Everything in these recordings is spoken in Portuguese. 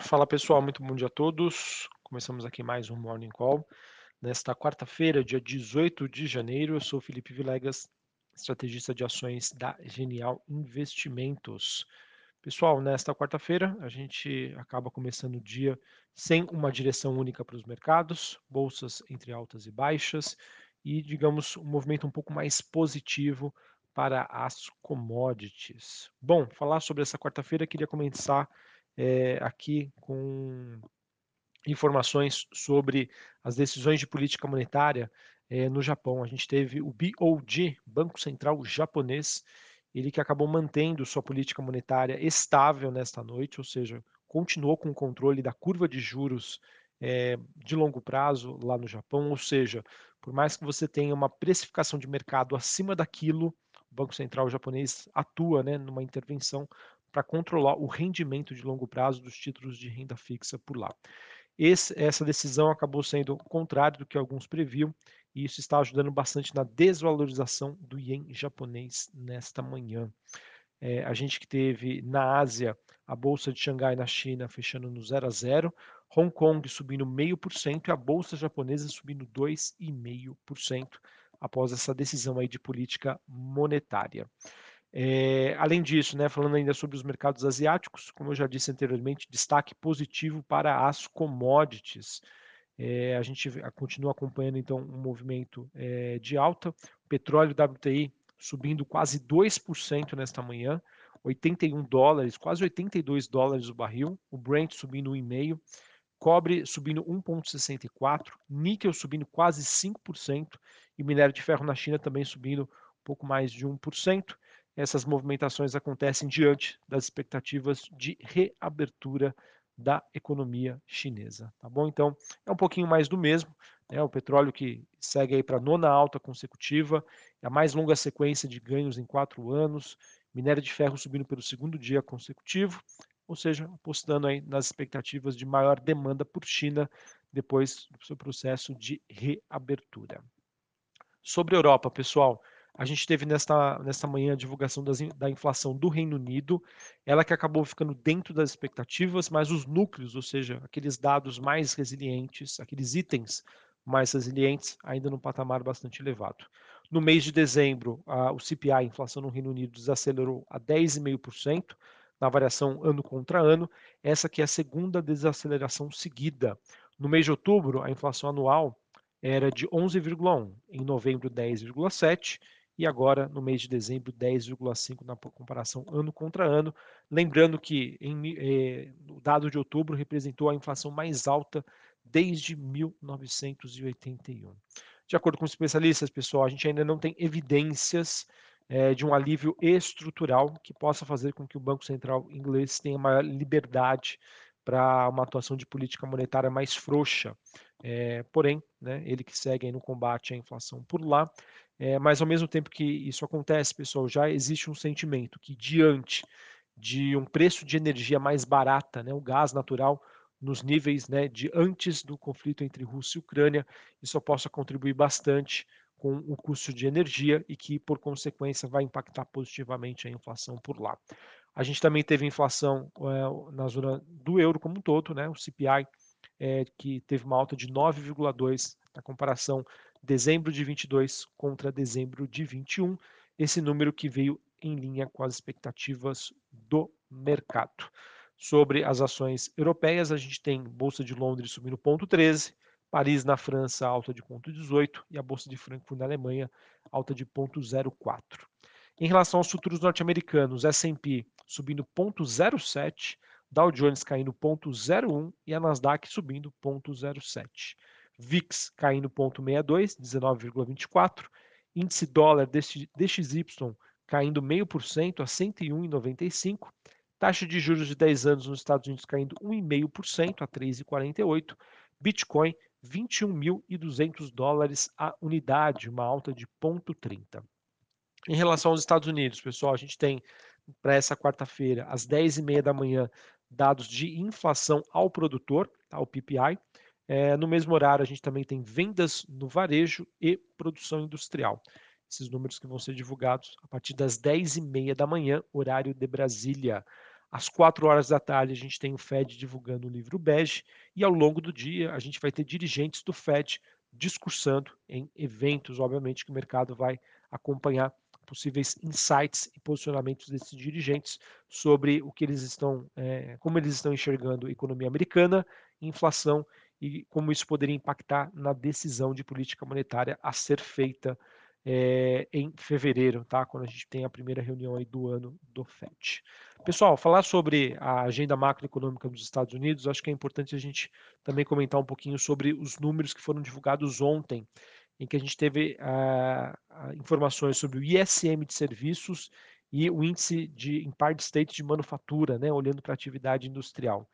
Fala pessoal, muito bom dia a todos. Começamos aqui mais um Morning Call. Nesta quarta-feira, dia 18 de janeiro, eu sou Felipe Vilegas, estrategista de ações da Genial Investimentos. Pessoal, nesta quarta-feira a gente acaba começando o dia sem uma direção única para os mercados, bolsas entre altas e baixas e, digamos, um movimento um pouco mais positivo para as commodities. Bom, falar sobre essa quarta-feira, queria começar é, aqui com informações sobre as decisões de política monetária é, no Japão. A gente teve o BOJ, Banco Central Japonês, ele que acabou mantendo sua política monetária estável nesta noite, ou seja, continuou com o controle da curva de juros é, de longo prazo lá no Japão, ou seja, por mais que você tenha uma precificação de mercado acima daquilo, o Banco Central japonês atua né, numa intervenção para controlar o rendimento de longo prazo dos títulos de renda fixa por lá. Esse, essa decisão acabou sendo contrária do que alguns previam, e isso está ajudando bastante na desvalorização do ien japonês nesta manhã. É, a gente que teve na Ásia a bolsa de Xangai na China fechando no 0 a 0, Hong Kong subindo 0,5% e a bolsa japonesa subindo 2,5% após essa decisão aí de política monetária. É, além disso, né, falando ainda sobre os mercados asiáticos, como eu já disse anteriormente, destaque positivo para as commodities. É, a gente continua acompanhando então um movimento é, de alta. Petróleo WTI subindo quase 2% nesta manhã, 81 dólares, quase 82 dólares o barril. O Brent subindo 1,5%, cobre subindo 1,64%, níquel subindo quase 5% e minério de ferro na China também subindo um pouco mais de 1% essas movimentações acontecem diante das expectativas de reabertura da economia chinesa, tá bom? Então, é um pouquinho mais do mesmo, né? O petróleo que segue aí para a nona alta consecutiva, a mais longa sequência de ganhos em quatro anos, minério de ferro subindo pelo segundo dia consecutivo, ou seja, apostando aí nas expectativas de maior demanda por China depois do seu processo de reabertura. Sobre a Europa, pessoal, a gente teve nesta, nesta manhã a divulgação das, da inflação do Reino Unido, ela que acabou ficando dentro das expectativas, mas os núcleos, ou seja, aqueles dados mais resilientes, aqueles itens mais resilientes, ainda num patamar bastante elevado. No mês de dezembro, a, o CPI, a inflação no Reino Unido, desacelerou a 10,5%, na variação ano contra ano, essa que é a segunda desaceleração seguida. No mês de outubro, a inflação anual era de 11,1, em novembro 10,7 e agora no mês de dezembro 10,5 na comparação ano contra ano. Lembrando que em, eh, o dado de outubro representou a inflação mais alta desde 1981. De acordo com os especialistas, pessoal, a gente ainda não tem evidências eh, de um alívio estrutural que possa fazer com que o Banco Central inglês tenha maior liberdade para uma atuação de política monetária mais frouxa. É, porém, né, ele que segue no combate à inflação por lá, é, mas ao mesmo tempo que isso acontece, pessoal, já existe um sentimento que diante de um preço de energia mais barata, né, o gás natural nos níveis né, de antes do conflito entre Rússia e Ucrânia, isso possa contribuir bastante com o custo de energia e que, por consequência, vai impactar positivamente a inflação por lá. A gente também teve inflação é, na zona do euro como um todo, né, o CPI, é, que teve uma alta de 9,2 na comparação dezembro de 22 contra dezembro de 21, esse número que veio em linha com as expectativas do mercado. Sobre as ações europeias, a gente tem Bolsa de Londres subindo 0,13, Paris na França alta de 0,18 e a Bolsa de Frankfurt na Alemanha alta de 0,04. Em relação aos futuros norte-americanos, S&P subindo 0,07, Dow Jones caindo 0,01 e a Nasdaq subindo 0,07. VIX caindo 0,62, 19,24. Índice dólar DXY caindo 0,5% a 101,95. Taxa de juros de 10 anos nos Estados Unidos caindo 1,5% a 3,48. Bitcoin 21.200 dólares a unidade, uma alta de 0,30. Em relação aos Estados Unidos, pessoal, a gente tem para essa quarta-feira, às 10h30 da manhã, dados de inflação ao produtor, tá, o PPI. É, no mesmo horário, a gente também tem vendas no varejo e produção industrial. Esses números que vão ser divulgados a partir das 10h30 da manhã, horário de Brasília. Às 4 horas da tarde, a gente tem o Fed divulgando o livro bege, e ao longo do dia, a gente vai ter dirigentes do Fed discursando em eventos, obviamente, que o mercado vai acompanhar possíveis insights e posicionamentos desses dirigentes sobre o que eles estão, é, como eles estão enxergando a economia americana, inflação e como isso poderia impactar na decisão de política monetária a ser feita é, em fevereiro, tá? Quando a gente tem a primeira reunião aí do ano do FED. Pessoal, falar sobre a agenda macroeconômica dos Estados Unidos, acho que é importante a gente também comentar um pouquinho sobre os números que foram divulgados ontem em que a gente teve uh, informações sobre o ISM de serviços e o índice de Empire State de manufatura, né, olhando para a atividade industrial.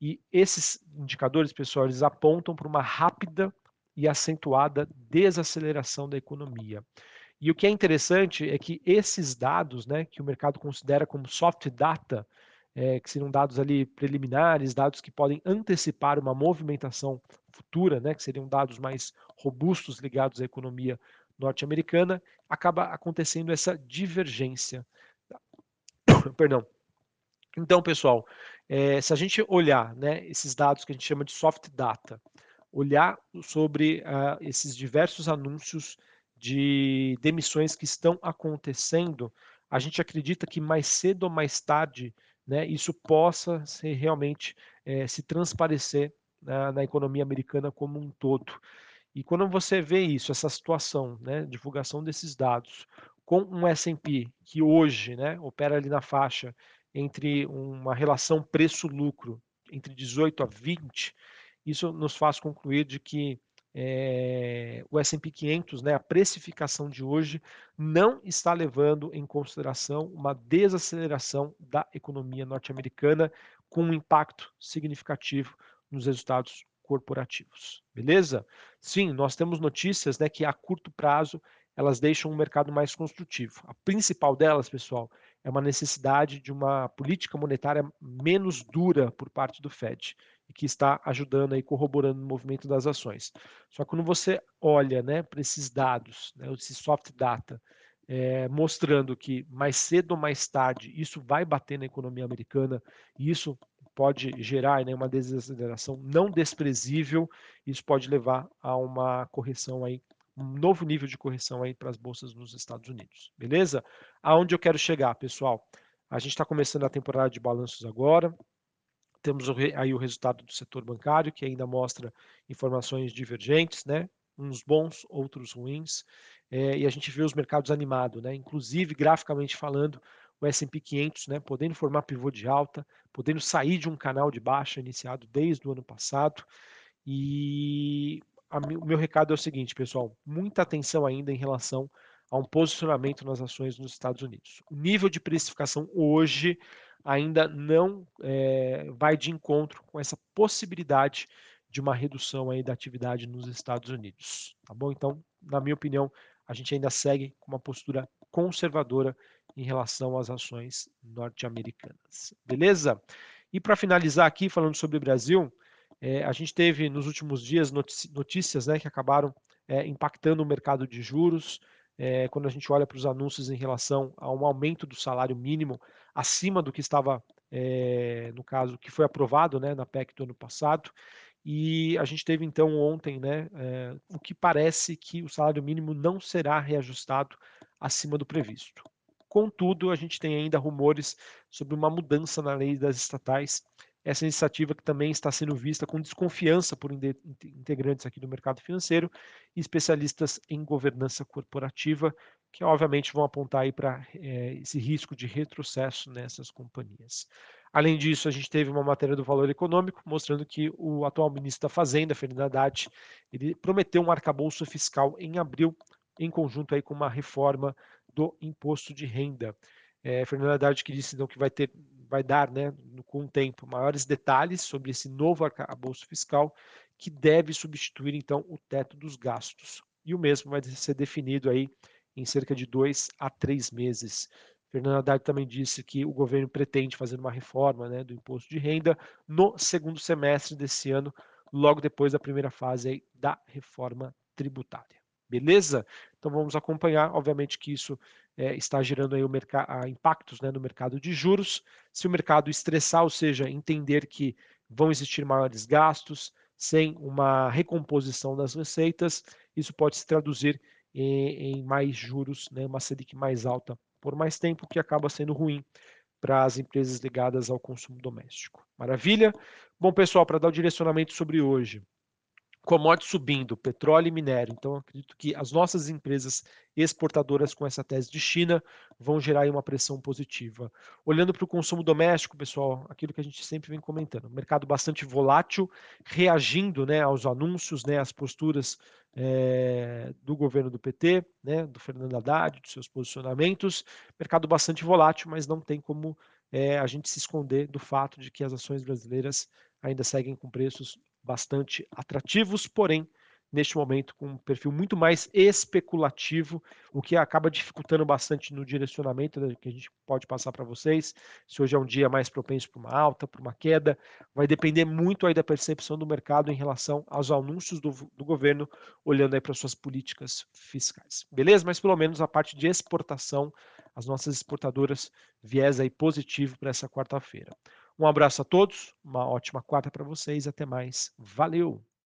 E esses indicadores, pessoal, eles apontam para uma rápida e acentuada desaceleração da economia. E o que é interessante é que esses dados, né, que o mercado considera como soft data, é, que seriam dados ali preliminares, dados que podem antecipar uma movimentação futura, né, que seriam dados mais robustos ligados à economia norte-americana, acaba acontecendo essa divergência. Perdão. Então, pessoal, é, se a gente olhar né, esses dados que a gente chama de soft data, olhar sobre uh, esses diversos anúncios de demissões que estão acontecendo, a gente acredita que mais cedo ou mais tarde né, isso possa ser realmente é, se transparecer na, na, economia americana como um todo. E quando você vê isso, essa situação, né, divulgação desses dados, com um S&P que hoje né, opera ali na faixa entre uma relação preço-lucro entre 18 a 20, isso nos faz concluir de que é, o S&P 500, né, a precificação de hoje, não está levando em consideração uma desaceleração da economia norte-americana com um impacto significativo nos resultados corporativos. Beleza? Sim, nós temos notícias né, que a curto prazo elas deixam o mercado mais construtivo. A principal delas, pessoal, é uma necessidade de uma política monetária menos dura por parte do Fed e que está ajudando aí, corroborando o movimento das ações. Só que quando você olha né, para esses dados, né, esse soft data, é, mostrando que mais cedo ou mais tarde isso vai bater na economia americana e isso pode gerar né, uma desaceleração não desprezível, isso pode levar a uma correção aí, um novo nível de correção aí para as bolsas nos Estados Unidos, beleza? Aonde eu quero chegar, pessoal? A gente está começando a temporada de balanços agora, temos aí o resultado do setor bancário, que ainda mostra informações divergentes, né? uns bons, outros ruins, é, e a gente vê os mercados animados, né? inclusive graficamente falando, o S&P 500, né, podendo formar pivô de alta, podendo sair de um canal de baixa iniciado desde o ano passado. E o meu recado é o seguinte, pessoal, muita atenção ainda em relação a um posicionamento nas ações nos Estados Unidos. O nível de precificação hoje ainda não é, vai de encontro com essa possibilidade de uma redução aí da atividade nos Estados Unidos, tá bom? Então, na minha opinião, a gente ainda segue com uma postura conservadora em relação às ações norte-americanas, beleza? E para finalizar aqui, falando sobre o Brasil, é, a gente teve nos últimos dias notícias né, que acabaram é, impactando o mercado de juros, é, quando a gente olha para os anúncios em relação a um aumento do salário mínimo acima do que estava, no caso, que foi aprovado né, na PEC do ano passado. E a gente teve então ontem né, o que parece que o salário mínimo não será reajustado acima do previsto. Contudo, a gente tem ainda rumores sobre uma mudança na lei das estatais essa iniciativa que também está sendo vista com desconfiança por integrantes aqui do mercado financeiro e especialistas em governança corporativa, que obviamente vão apontar aí para é, esse risco de retrocesso nessas companhias. Além disso, a gente teve uma matéria do Valor Econômico mostrando que o atual ministro da Fazenda, Fernando Haddad, ele prometeu um arcabouço fiscal em abril, em conjunto aí com uma reforma do imposto de renda. É, Fernando Haddad que disse então, que vai ter vai dar, né, com o tempo, maiores detalhes sobre esse novo arcabouço fiscal que deve substituir então o teto dos gastos. E o mesmo vai ser definido aí em cerca de dois a três meses. Fernando Haddad também disse que o governo pretende fazer uma reforma né, do imposto de renda no segundo semestre desse ano, logo depois da primeira fase da reforma tributária. Beleza? Então vamos acompanhar, obviamente que isso é, está gerando aí o impactos né, no mercado de juros. Se o mercado estressar, ou seja, entender que vão existir maiores gastos, sem uma recomposição das receitas, isso pode se traduzir em, em mais juros, né, uma Selic mais alta por mais tempo, que acaba sendo ruim para as empresas ligadas ao consumo doméstico. Maravilha? Bom, pessoal, para dar o direcionamento sobre hoje, commodities subindo, petróleo e minério. Então, acredito que as nossas empresas exportadoras com essa tese de China vão gerar uma pressão positiva. Olhando para o consumo doméstico, pessoal, aquilo que a gente sempre vem comentando, mercado bastante volátil, reagindo né, aos anúncios, né, às posturas é, do governo do PT, né, do Fernando Haddad, dos seus posicionamentos, mercado bastante volátil, mas não tem como é, a gente se esconder do fato de que as ações brasileiras ainda seguem com preços bastante atrativos, porém, neste momento, com um perfil muito mais especulativo, o que acaba dificultando bastante no direcionamento que a gente pode passar para vocês. Se hoje é um dia mais propenso para uma alta, para uma queda, vai depender muito aí da percepção do mercado em relação aos anúncios do, do governo, olhando aí para suas políticas fiscais. Beleza? Mas pelo menos a parte de exportação, as nossas exportadoras viés aí positivo para essa quarta-feira. Um abraço a todos, uma ótima quarta para vocês, até mais. Valeu!